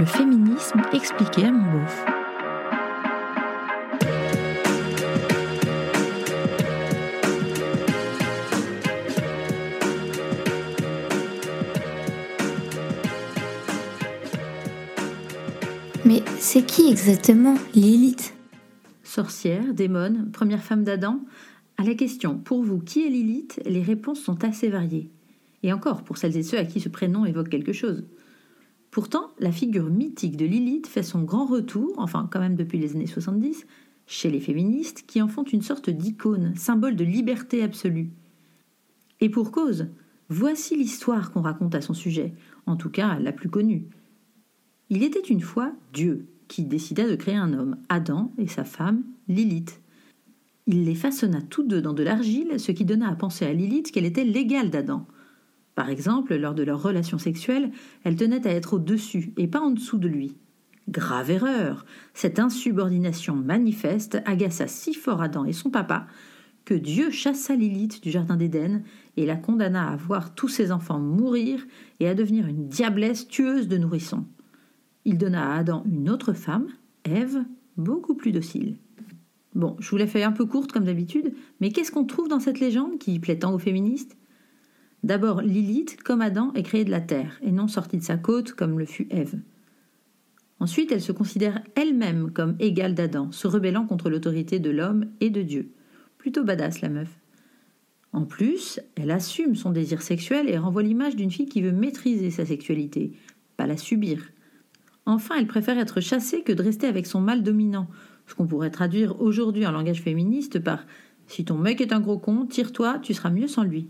Le féminisme expliqué à mon beauf. Mais c'est qui exactement Lilith? Sorcière, démone, première femme d'Adam? À la question pour vous qui est Lilith, les réponses sont assez variées. Et encore pour celles et ceux à qui ce prénom évoque quelque chose. Pourtant, la figure mythique de Lilith fait son grand retour, enfin quand même depuis les années 70, chez les féministes qui en font une sorte d'icône, symbole de liberté absolue. Et pour cause, voici l'histoire qu'on raconte à son sujet, en tout cas la plus connue. Il était une fois Dieu qui décida de créer un homme, Adam, et sa femme, Lilith. Il les façonna tous deux dans de l'argile, ce qui donna à penser à Lilith qu'elle était l'égale d'Adam. Par exemple, lors de leur relation sexuelle, elle tenait à être au-dessus et pas en dessous de lui. Grave erreur Cette insubordination manifeste agaça si fort Adam et son papa que Dieu chassa Lilith du jardin d'Éden et la condamna à voir tous ses enfants mourir et à devenir une diablesse tueuse de nourrissons. Il donna à Adam une autre femme, Ève, beaucoup plus docile. Bon, je vous l'ai fait un peu courte comme d'habitude, mais qu'est-ce qu'on trouve dans cette légende qui plaît tant aux féministes? D'abord, Lilith, comme Adam, est créée de la terre et non sortie de sa côte comme le fut Ève. Ensuite, elle se considère elle-même comme égale d'Adam, se rebellant contre l'autorité de l'homme et de Dieu. Plutôt badass la meuf. En plus, elle assume son désir sexuel et renvoie l'image d'une fille qui veut maîtriser sa sexualité, pas la subir. Enfin, elle préfère être chassée que de rester avec son mâle dominant, ce qu'on pourrait traduire aujourd'hui en langage féministe par Si ton mec est un gros con, tire-toi, tu seras mieux sans lui.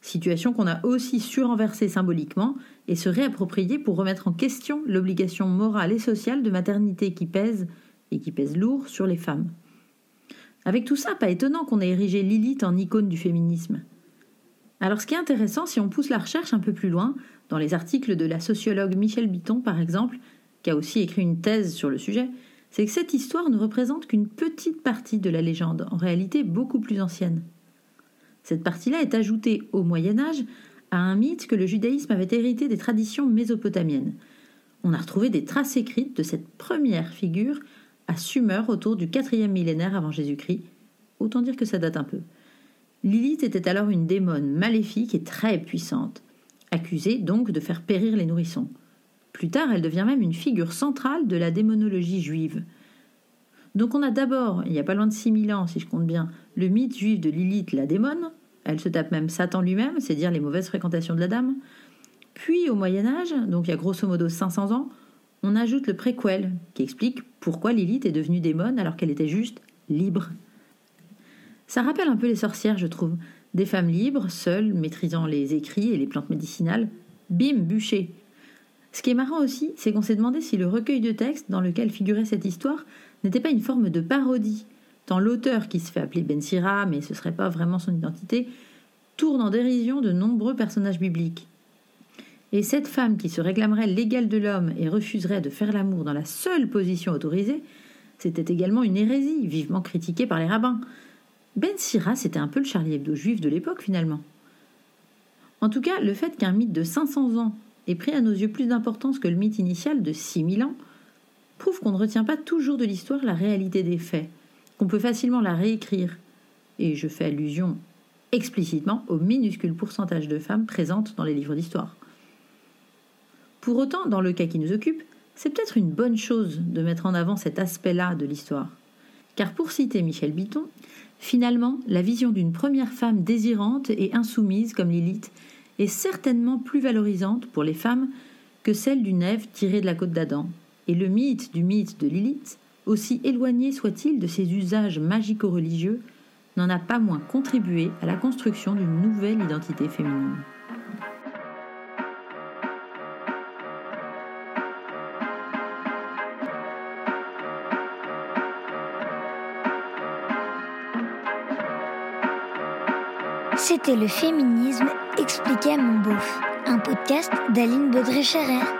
Situation qu'on a aussi surenversée symboliquement et se réapproprier pour remettre en question l'obligation morale et sociale de maternité qui pèse, et qui pèse lourd, sur les femmes. Avec tout ça, pas étonnant qu'on ait érigé Lilith en icône du féminisme. Alors ce qui est intéressant, si on pousse la recherche un peu plus loin, dans les articles de la sociologue Michel Biton, par exemple, qui a aussi écrit une thèse sur le sujet, c'est que cette histoire ne représente qu'une petite partie de la légende, en réalité beaucoup plus ancienne. Cette partie-là est ajoutée au Moyen Âge à un mythe que le judaïsme avait hérité des traditions mésopotamiennes. On a retrouvé des traces écrites de cette première figure à Sumer autour du quatrième millénaire avant Jésus-Christ. Autant dire que ça date un peu. Lilith était alors une démone maléfique et très puissante accusée donc de faire périr les nourrissons. Plus tard, elle devient même une figure centrale de la démonologie juive. Donc on a d'abord, il n'y a pas loin de 6000 ans si je compte bien, le mythe juif de Lilith la démone, elle se tape même Satan lui-même, c'est dire les mauvaises fréquentations de la dame. Puis au Moyen Âge, donc il y a grosso modo 500 ans, on ajoute le préquel qui explique pourquoi Lilith est devenue démone alors qu'elle était juste libre. Ça rappelle un peu les sorcières, je trouve. Des femmes libres, seules, maîtrisant les écrits et les plantes médicinales. Bim, bûcher. Ce qui est marrant aussi, c'est qu'on s'est demandé si le recueil de textes dans lequel figurait cette histoire n'était pas une forme de parodie, l'auteur, qui se fait appeler Ben Sira, mais ce serait pas vraiment son identité, tourne en dérision de nombreux personnages bibliques. Et cette femme qui se réclamerait l'égal de l'homme et refuserait de faire l'amour dans la seule position autorisée, c'était également une hérésie, vivement critiquée par les rabbins. Ben Sira, c'était un peu le Charlie Hebdo juif de l'époque finalement. En tout cas, le fait qu'un mythe de 500 ans ait pris à nos yeux plus d'importance que le mythe initial de 6000 ans prouve qu'on ne retient pas toujours de l'histoire la réalité des faits, qu'on peut facilement la réécrire. Et je fais allusion explicitement au minuscule pourcentage de femmes présentes dans les livres d'histoire. Pour autant, dans le cas qui nous occupe, c'est peut-être une bonne chose de mettre en avant cet aspect-là de l'histoire. Car pour citer Michel Biton, Finalement, la vision d'une première femme désirante et insoumise comme Lilith est certainement plus valorisante pour les femmes que celle d'une Ève tirée de la côte d'Adam. Et le mythe du mythe de Lilith, aussi éloigné soit-il de ses usages magico-religieux, n'en a pas moins contribué à la construction d'une nouvelle identité féminine. C'était le féminisme expliqué à mon beauf, un podcast d'Aline Baudré-Scherer.